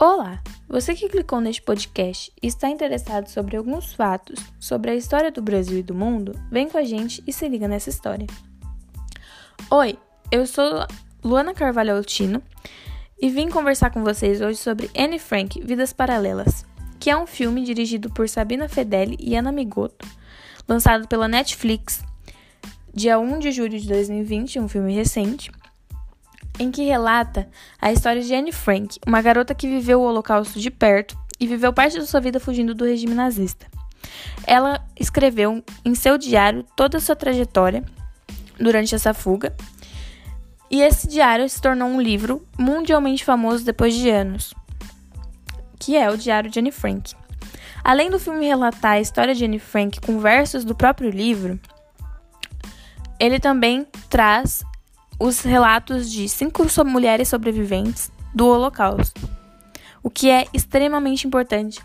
Olá! Você que clicou neste podcast e está interessado sobre alguns fatos sobre a história do Brasil e do mundo, vem com a gente e se liga nessa história. Oi, eu sou Luana Carvalho Altino e vim conversar com vocês hoje sobre Anne Frank, Vidas Paralelas, que é um filme dirigido por Sabina Fedeli e Ana Migoto, lançado pela Netflix dia 1 de julho de 2020, um filme recente, em que relata a história de Anne Frank, uma garota que viveu o Holocausto de perto e viveu parte da sua vida fugindo do regime nazista. Ela escreveu em seu diário toda a sua trajetória durante essa fuga, e esse diário se tornou um livro mundialmente famoso depois de anos, que é o Diário de Anne Frank. Além do filme relatar a história de Anne Frank com versos do próprio livro, ele também traz os relatos de cinco mulheres sobreviventes do Holocausto, o que é extremamente importante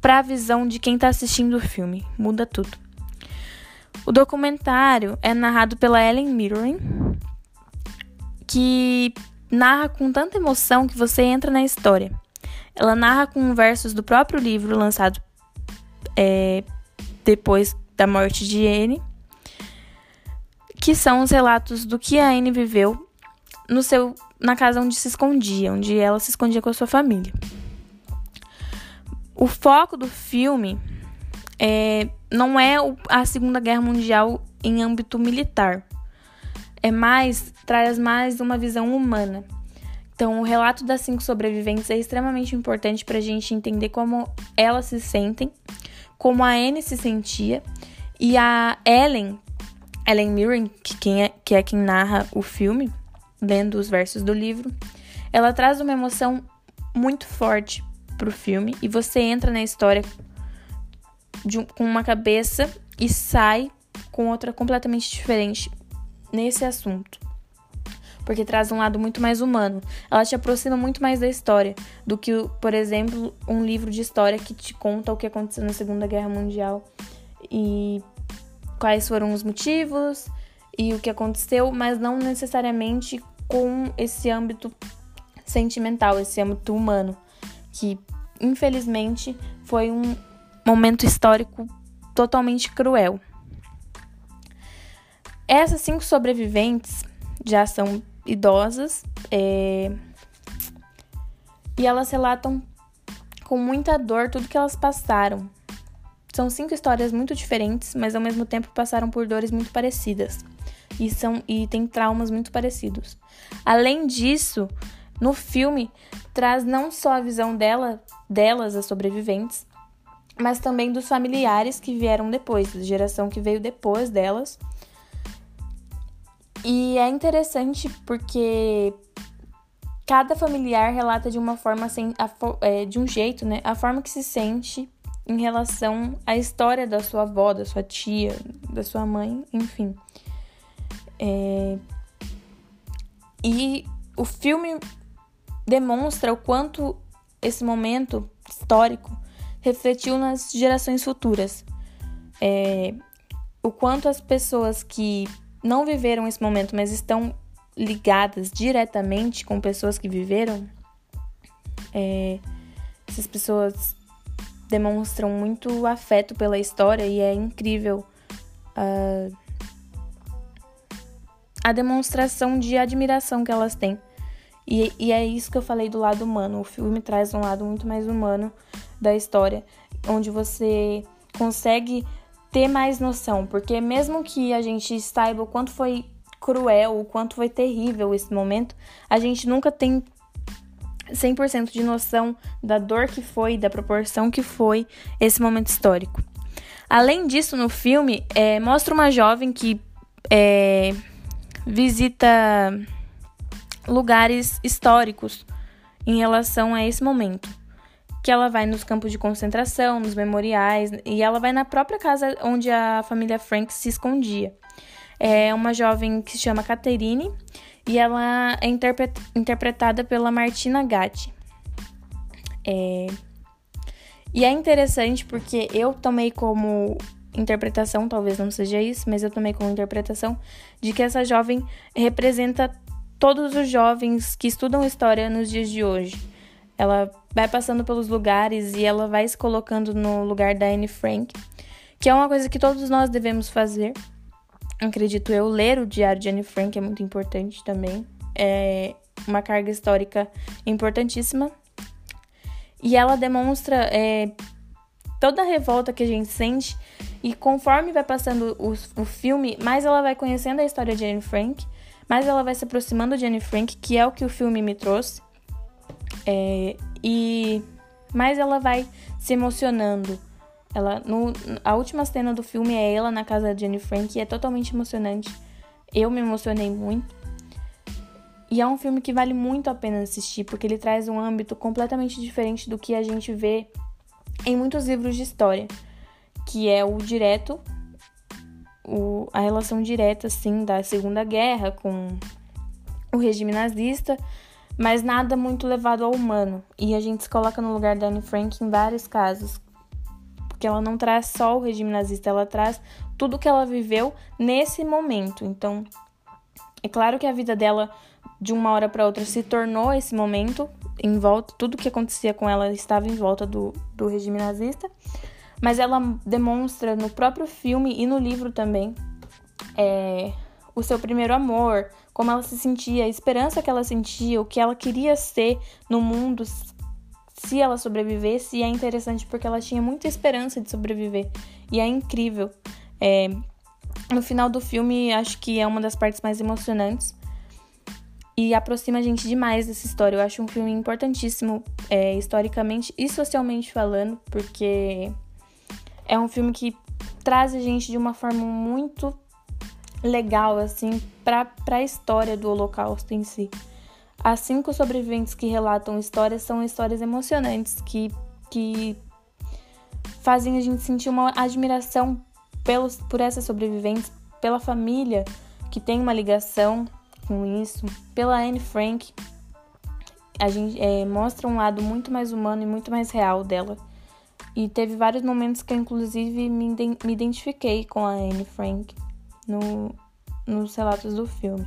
para a visão de quem está assistindo o filme. Muda tudo. O documentário é narrado pela Ellen Mirren, que narra com tanta emoção que você entra na história. Ela narra com versos do próprio livro lançado é, depois da morte de Anne que são os relatos do que a Anne viveu no seu, na casa onde se escondia, onde ela se escondia com a sua família. O foco do filme é, não é a Segunda Guerra Mundial em âmbito militar, é mais traz mais uma visão humana. Então, o relato das cinco sobreviventes é extremamente importante para a gente entender como elas se sentem, como a Anne se sentia e a Ellen Ellen Mirren, que, é, que é quem narra o filme, lendo os versos do livro, ela traz uma emoção muito forte pro filme e você entra na história um, com uma cabeça e sai com outra completamente diferente nesse assunto. Porque traz um lado muito mais humano. Ela te aproxima muito mais da história do que, por exemplo, um livro de história que te conta o que aconteceu na Segunda Guerra Mundial e quais foram os motivos e o que aconteceu, mas não necessariamente com esse âmbito sentimental, esse âmbito humano, que infelizmente foi um momento histórico totalmente cruel. Essas cinco sobreviventes já são idosas é... e elas relatam com muita dor tudo que elas passaram, são cinco histórias muito diferentes, mas ao mesmo tempo passaram por dores muito parecidas e são e têm traumas muito parecidos. Além disso, no filme traz não só a visão dela, delas, as sobreviventes, mas também dos familiares que vieram depois, da geração que veio depois delas. E é interessante porque cada familiar relata de uma forma assim, de um jeito, né? A forma que se sente em relação à história da sua avó, da sua tia, da sua mãe, enfim. É... E o filme demonstra o quanto esse momento histórico refletiu nas gerações futuras. É... O quanto as pessoas que não viveram esse momento, mas estão ligadas diretamente com pessoas que viveram, é... essas pessoas demonstram muito afeto pela história e é incrível uh, a demonstração de admiração que elas têm. E, e é isso que eu falei do lado humano. O filme traz um lado muito mais humano da história, onde você consegue ter mais noção, porque mesmo que a gente saiba o quanto foi cruel, o quanto foi terrível esse momento, a gente nunca tem 100% de noção da dor que foi, da proporção que foi esse momento histórico. Além disso, no filme, é, mostra uma jovem que é, visita lugares históricos em relação a esse momento. Que ela vai nos campos de concentração, nos memoriais, e ela vai na própria casa onde a família Frank se escondia. É uma jovem que se chama Catherine e ela é interpret interpretada pela Martina Gatti. É... E é interessante porque eu tomei como interpretação, talvez não seja isso, mas eu tomei como interpretação de que essa jovem representa todos os jovens que estudam história nos dias de hoje. Ela vai passando pelos lugares e ela vai se colocando no lugar da Anne Frank, que é uma coisa que todos nós devemos fazer. Acredito eu, ler o diário de Anne Frank é muito importante também. É uma carga histórica importantíssima. E ela demonstra é, toda a revolta que a gente sente. E conforme vai passando o, o filme, mais ela vai conhecendo a história de Anne Frank, mais ela vai se aproximando de Anne Frank, que é o que o filme me trouxe. É, e mais ela vai se emocionando. Ela, no, a última cena do filme é ela na casa de Anne Frank e é totalmente emocionante. Eu me emocionei muito. E é um filme que vale muito a pena assistir, porque ele traz um âmbito completamente diferente do que a gente vê em muitos livros de história, que é o direto, o, a relação direta, assim, da Segunda Guerra com o regime nazista, mas nada muito levado ao humano. E a gente se coloca no lugar da Anne Frank em vários casos, porque ela não traz só o regime nazista, ela traz tudo que ela viveu nesse momento. Então, é claro que a vida dela de uma hora para outra se tornou esse momento em volta, tudo que acontecia com ela estava em volta do, do regime nazista, mas ela demonstra no próprio filme e no livro também é, o seu primeiro amor, como ela se sentia, a esperança que ela sentia, o que ela queria ser no mundo se ela sobrevivesse, e é interessante porque ela tinha muita esperança de sobreviver, e é incrível. É, no final do filme, acho que é uma das partes mais emocionantes, e aproxima a gente demais dessa história. Eu acho um filme importantíssimo, é, historicamente e socialmente falando, porque é um filme que traz a gente de uma forma muito legal, assim, para a história do Holocausto em si. As cinco sobreviventes que relatam histórias são histórias emocionantes que, que fazem a gente sentir uma admiração pelos, por essas sobreviventes, pela família que tem uma ligação com isso, pela Anne Frank, a gente é, mostra um lado muito mais humano e muito mais real dela. E teve vários momentos que eu, inclusive, me, me identifiquei com a Anne Frank no, nos relatos do filme.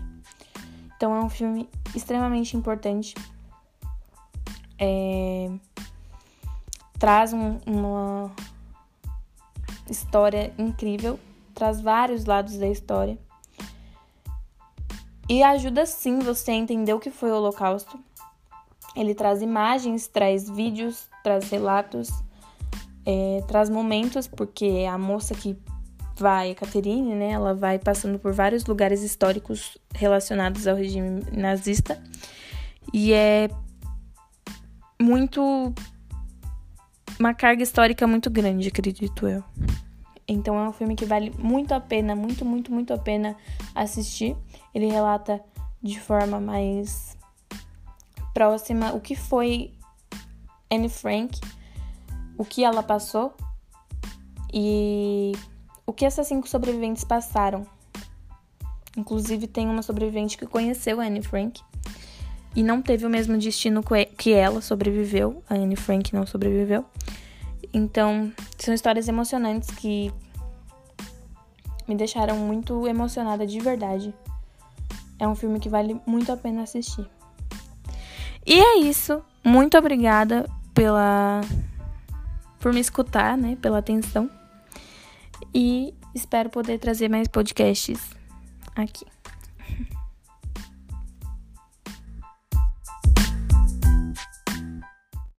Então é um filme extremamente importante. É, traz um, uma história incrível, traz vários lados da história. E ajuda sim você a entender o que foi o Holocausto. Ele traz imagens, traz vídeos, traz relatos, é, traz momentos, porque a moça que vai, a Catherine, né, ela vai passando por vários lugares históricos relacionados ao regime nazista. E é muito. uma carga histórica muito grande, acredito eu. Então é um filme que vale muito a pena, muito, muito, muito a pena assistir. Ele relata de forma mais próxima o que foi Anne Frank, o que ela passou e o que essas cinco sobreviventes passaram. Inclusive, tem uma sobrevivente que conheceu a Anne Frank e não teve o mesmo destino que ela sobreviveu. A Anne Frank não sobreviveu. Então, são histórias emocionantes que me deixaram muito emocionada de verdade. É um filme que vale muito a pena assistir. E é isso. Muito obrigada pela por me escutar, né, pela atenção. E espero poder trazer mais podcasts aqui.